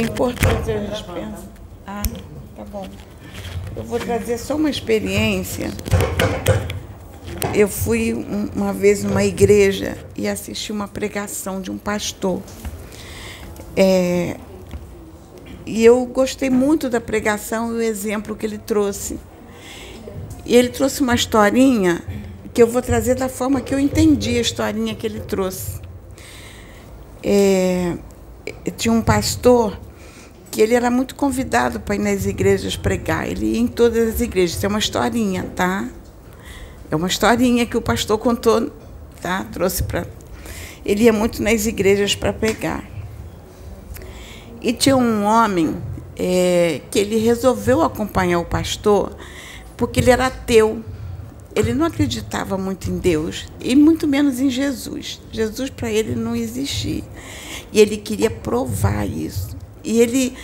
Importante a gente pensa. Ah, tá bom. Eu vou trazer só uma experiência. Eu fui uma vez numa igreja e assisti uma pregação de um pastor. É, e eu gostei muito da pregação e o exemplo que ele trouxe. E ele trouxe uma historinha que eu vou trazer da forma que eu entendi a historinha que ele trouxe. É, tinha um pastor que ele era muito convidado para ir nas igrejas pregar. Ele ia em todas as igrejas. É uma historinha, tá? É uma historinha que o pastor contou, tá? Trouxe para. Ele ia muito nas igrejas para pregar. E tinha um homem é, que ele resolveu acompanhar o pastor porque ele era ateu. Ele não acreditava muito em Deus e muito menos em Jesus. Jesus para ele não existia. E ele queria provar isso. E ele,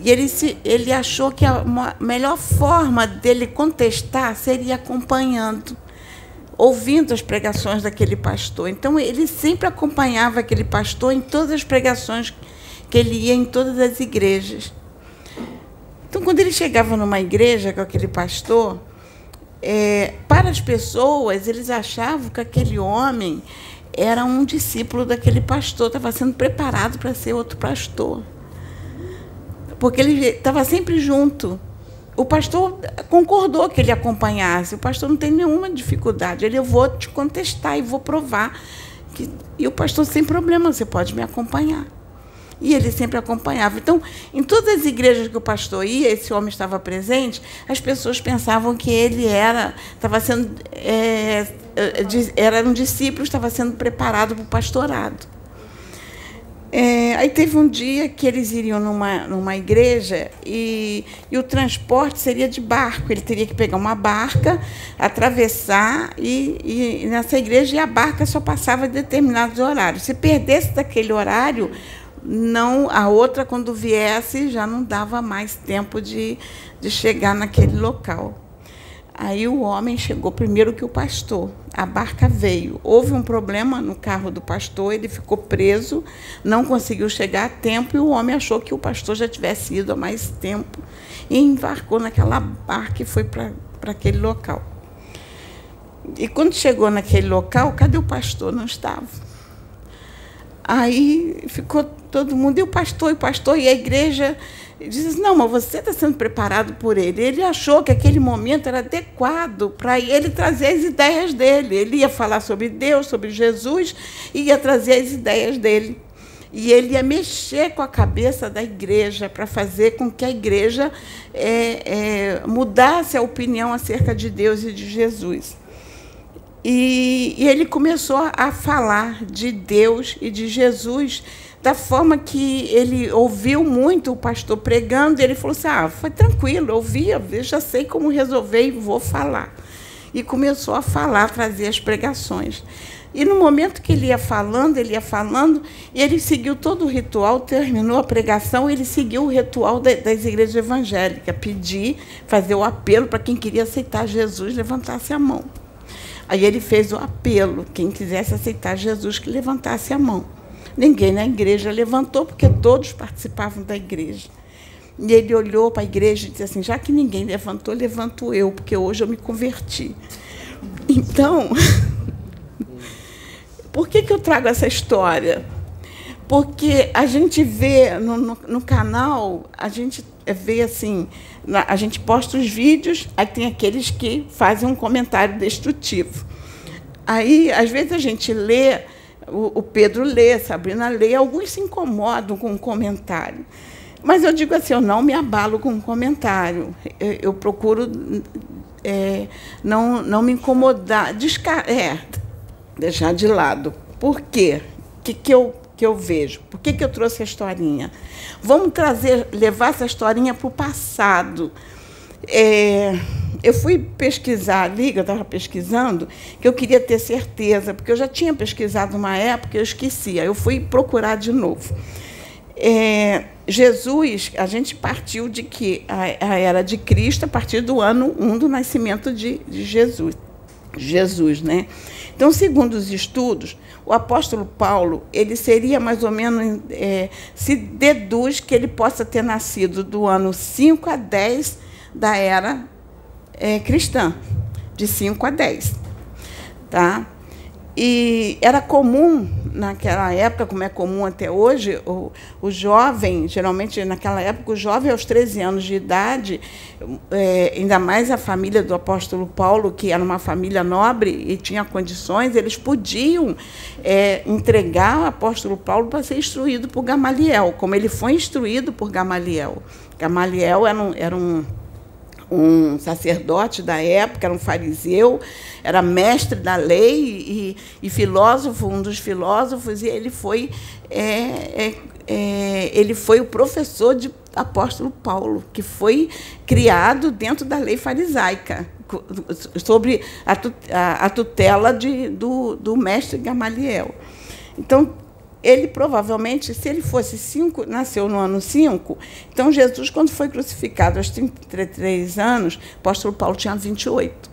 e ele, se, ele achou que a melhor forma dele contestar seria acompanhando, ouvindo as pregações daquele pastor. Então, ele sempre acompanhava aquele pastor em todas as pregações que ele ia em todas as igrejas. Então, quando ele chegava numa igreja com aquele pastor, é, para as pessoas, eles achavam que aquele homem era um discípulo daquele pastor, estava sendo preparado para ser outro pastor. Porque ele estava sempre junto. O pastor concordou que ele acompanhasse. O pastor não tem nenhuma dificuldade. Ele, eu vou te contestar e vou provar. Que... E o pastor, sem problema, você pode me acompanhar. E ele sempre acompanhava. Então, em todas as igrejas que o pastor ia, esse homem estava presente, as pessoas pensavam que ele era, estava sendo, é, era um discípulo, estava sendo preparado para o pastorado. É, aí teve um dia que eles iriam numa, numa igreja e, e o transporte seria de barco. Ele teria que pegar uma barca, atravessar e, e nessa igreja e a barca só passava em determinados horários. Se perdesse daquele horário, não a outra quando viesse já não dava mais tempo de, de chegar naquele local. Aí o homem chegou primeiro que o pastor. A barca veio. Houve um problema no carro do pastor, ele ficou preso, não conseguiu chegar a tempo e o homem achou que o pastor já tivesse ido há mais tempo e embarcou naquela barca e foi para aquele local. E quando chegou naquele local, cadê o pastor? Não estava. Aí ficou todo mundo, e o pastor, e o pastor, e a igreja diz assim, não, mas você está sendo preparado por ele. Ele achou que aquele momento era adequado para ele trazer as ideias dele. Ele ia falar sobre Deus, sobre Jesus, e ia trazer as ideias dele. E ele ia mexer com a cabeça da igreja para fazer com que a igreja é, é, mudasse a opinião acerca de Deus e de Jesus. E, e ele começou a falar de Deus e de Jesus da forma que ele ouviu muito o pastor pregando, ele falou assim: ah, foi tranquilo, ouvia, eu já sei como resolver e vou falar. E começou a falar, a trazer as pregações. E no momento que ele ia falando, ele ia falando, e ele seguiu todo o ritual, terminou a pregação, ele seguiu o ritual das igrejas evangélicas, pedir, fazer o apelo para quem queria aceitar Jesus, levantasse a mão. Aí ele fez o apelo, quem quisesse aceitar Jesus, que levantasse a mão. Ninguém na igreja levantou, porque todos participavam da igreja. E ele olhou para a igreja e disse assim: já que ninguém levantou, levanto eu, porque hoje eu me converti. Então, por que, que eu trago essa história? Porque a gente vê no, no, no canal, a gente vê assim, a gente posta os vídeos, aí tem aqueles que fazem um comentário destrutivo. Aí, às vezes, a gente lê, o, o Pedro lê, Sabrina lê, alguns se incomodam com o um comentário. Mas eu digo assim, eu não me abalo com um comentário. Eu, eu procuro é, não, não me incomodar, é, deixar de lado. Por quê? O que, que eu que eu vejo. Por que, que eu trouxe a historinha? Vamos trazer, levar essa historinha para o passado. É, eu fui pesquisar a liga, estava pesquisando, que eu queria ter certeza, porque eu já tinha pesquisado uma época e eu esquecia. Eu fui procurar de novo. É, Jesus, a gente partiu de que a, a, era de Cristo a partir do ano 1 do nascimento de, de Jesus. Jesus, né? Então, segundo os estudos, o apóstolo Paulo, ele seria mais ou menos, é, se deduz que ele possa ter nascido do ano 5 a 10 da era é, cristã, de 5 a 10. Tá? E era comum naquela época, como é comum até hoje, o, o jovem, geralmente naquela época, o jovem aos 13 anos de idade, é, ainda mais a família do apóstolo Paulo, que era uma família nobre e tinha condições, eles podiam é, entregar o apóstolo Paulo para ser instruído por Gamaliel, como ele foi instruído por Gamaliel. Gamaliel era um, era um um sacerdote da época, era um fariseu, era mestre da lei e, e filósofo, um dos filósofos, e ele foi, é, é, é, ele foi o professor de apóstolo Paulo, que foi criado dentro da lei farisaica, sobre a, tutela de, do, do mestre Gamaliel. Então, ele provavelmente, se ele fosse cinco, nasceu no ano 5, então Jesus, quando foi crucificado aos 33 anos, o apóstolo Paulo tinha 28.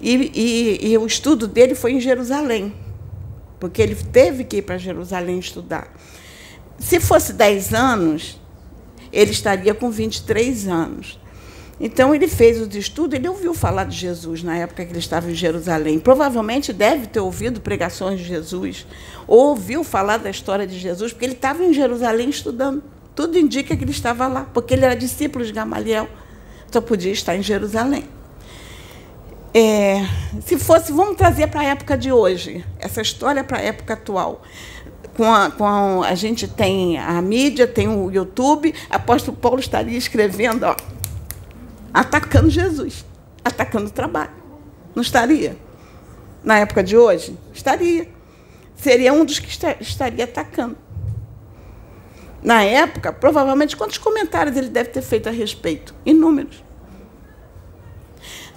E, e, e o estudo dele foi em Jerusalém, porque ele teve que ir para Jerusalém estudar. Se fosse 10 anos, ele estaria com 23 anos. Então ele fez os estudos, ele ouviu falar de Jesus na época que ele estava em Jerusalém. Provavelmente deve ter ouvido pregações de Jesus, ou ouviu falar da história de Jesus, porque ele estava em Jerusalém estudando. Tudo indica que ele estava lá, porque ele era discípulo de Gamaliel, só podia estar em Jerusalém. É, se fosse, vamos trazer para a época de hoje, essa história para a época atual. Com a, com a, a gente tem a mídia, tem o YouTube, apóstolo Paulo estaria escrevendo, ó, atacando Jesus, atacando o trabalho. Não estaria? Na época de hoje? Estaria. Seria um dos que estaria atacando. Na época, provavelmente, quantos comentários ele deve ter feito a respeito? Inúmeros.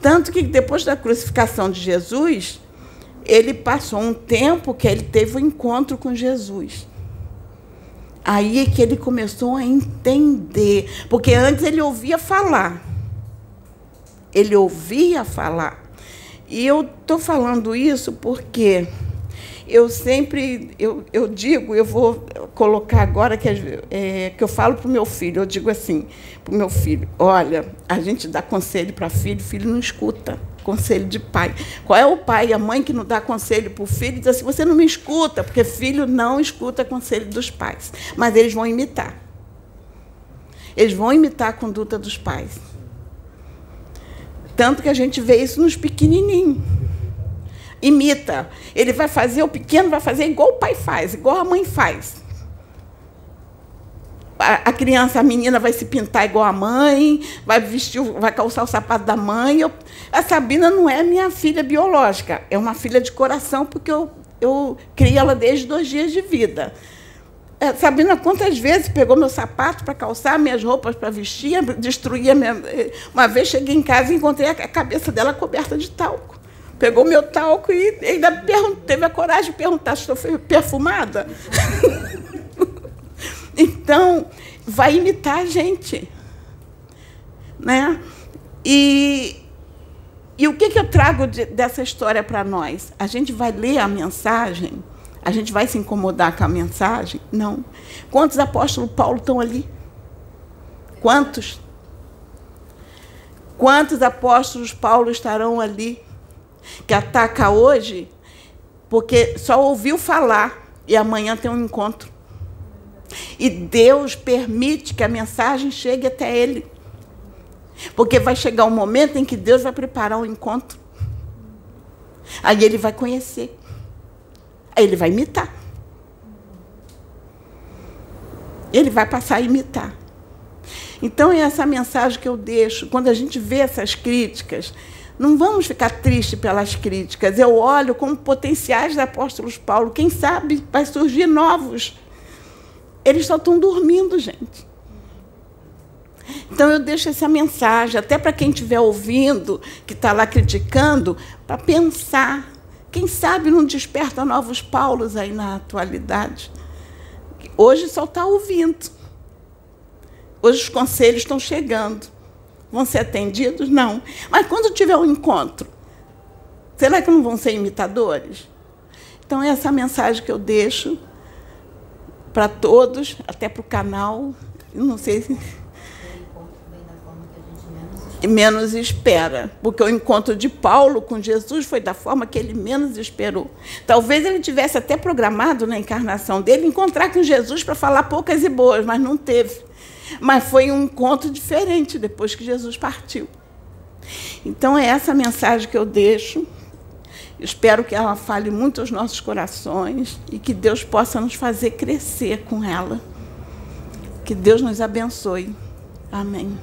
Tanto que depois da crucificação de Jesus, ele passou um tempo que ele teve um encontro com Jesus. Aí é que ele começou a entender, porque antes ele ouvia falar ele ouvia falar. E eu estou falando isso porque eu sempre eu, eu digo, eu vou colocar agora que, é, que eu falo para o meu filho, eu digo assim para o meu filho, olha, a gente dá conselho para filho, filho não escuta conselho de pai. Qual é o pai e a mãe que não dá conselho para o filho diz assim, você não me escuta, porque filho não escuta conselho dos pais, mas eles vão imitar. Eles vão imitar a conduta dos pais. Tanto que a gente vê isso nos pequenininhos. Imita. Ele vai fazer, o pequeno vai fazer igual o pai faz, igual a mãe faz. A, criança, a menina vai se pintar igual a mãe, vai vestir, vai calçar o sapato da mãe. Eu, a Sabina não é minha filha biológica, é uma filha de coração, porque eu, eu criei ela desde dois dias de vida. É, Sabina, quantas vezes pegou meu sapato para calçar, minhas roupas para vestir, destruía. Minha... Uma vez cheguei em casa e encontrei a cabeça dela coberta de talco. Pegou meu talco e ainda teve a coragem de perguntar se estou perfumada. então, vai imitar a gente. Né? E, e o que, que eu trago de, dessa história para nós? A gente vai ler a mensagem a gente vai se incomodar com a mensagem? Não. Quantos apóstolos Paulo estão ali? Quantos? Quantos apóstolos Paulo estarão ali que ataca hoje porque só ouviu falar e amanhã tem um encontro? E Deus permite que a mensagem chegue até ele. Porque vai chegar um momento em que Deus vai preparar um encontro. Aí ele vai conhecer. Aí ele vai imitar. Ele vai passar a imitar. Então, é essa mensagem que eu deixo. Quando a gente vê essas críticas, não vamos ficar tristes pelas críticas. Eu olho como potenciais apóstolos Paulo. Quem sabe vai surgir novos. Eles só estão dormindo, gente. Então eu deixo essa mensagem, até para quem estiver ouvindo, que está lá criticando, para pensar quem sabe não desperta novos Paulos aí na atualidade. Hoje só está ouvindo. Hoje os conselhos estão chegando. Vão ser atendidos? Não. Mas quando tiver um encontro, Será que não vão ser imitadores? Então, é essa mensagem que eu deixo para todos, até para o canal. Não sei se menos espera, porque o encontro de Paulo com Jesus foi da forma que ele menos esperou. Talvez ele tivesse até programado na encarnação dele encontrar com Jesus para falar poucas e boas, mas não teve. Mas foi um encontro diferente depois que Jesus partiu. Então é essa mensagem que eu deixo. Espero que ela fale muito aos nossos corações e que Deus possa nos fazer crescer com ela. Que Deus nos abençoe. Amém.